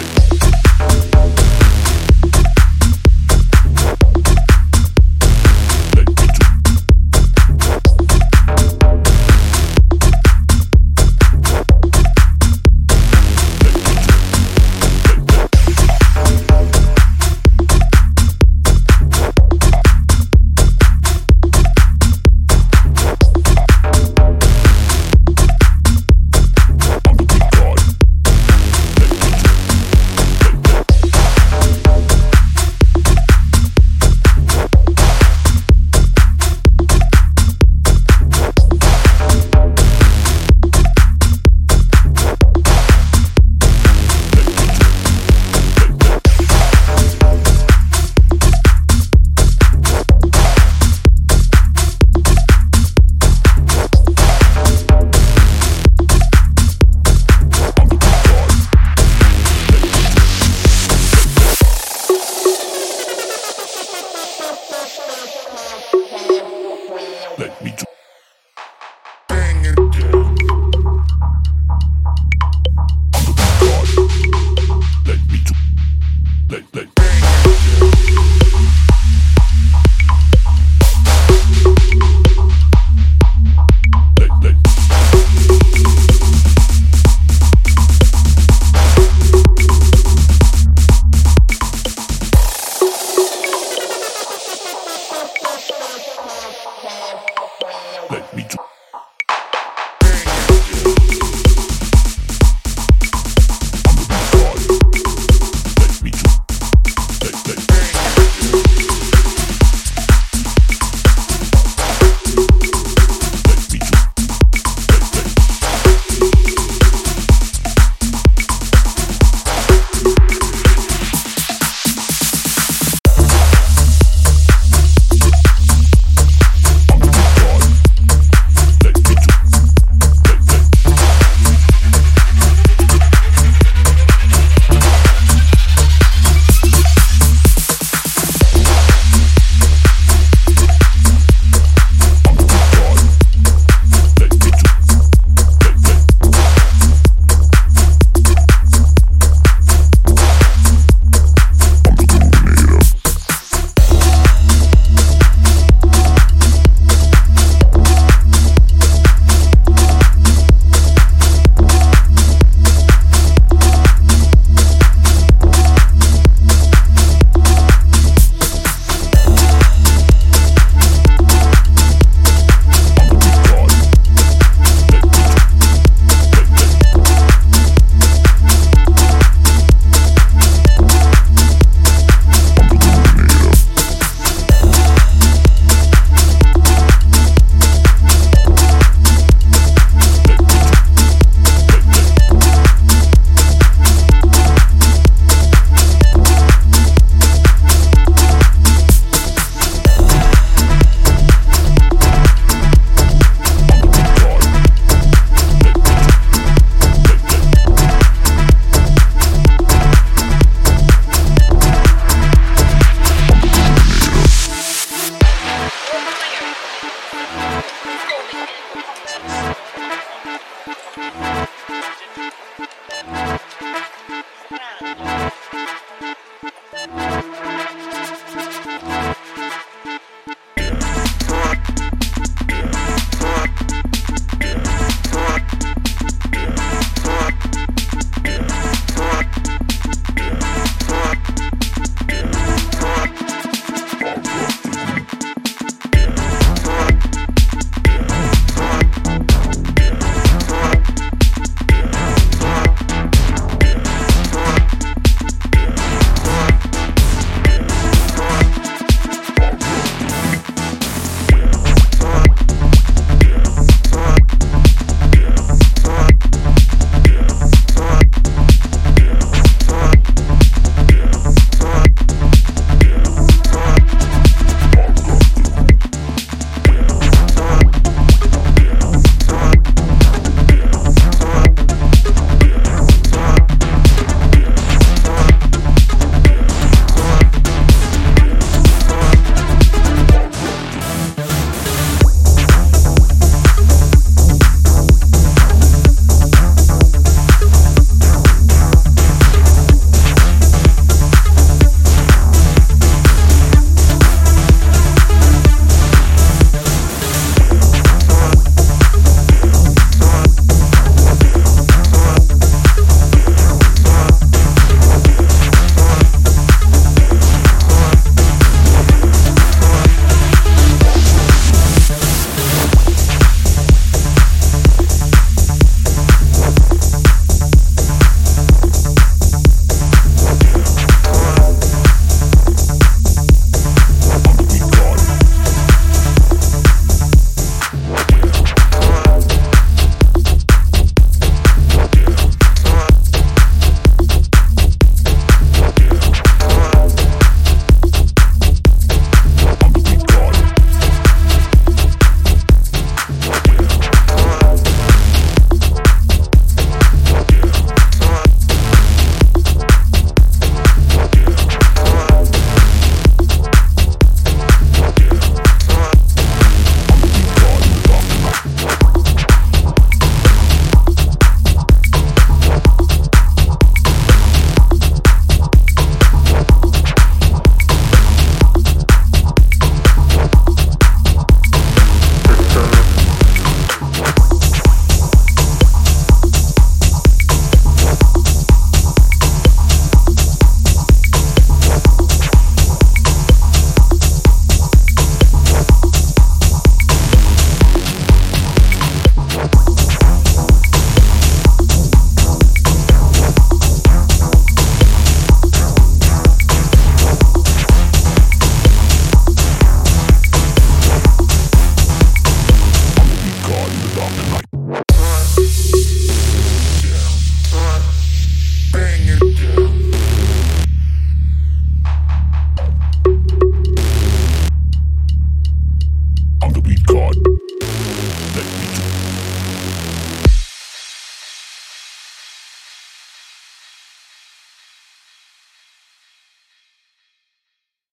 Perfect.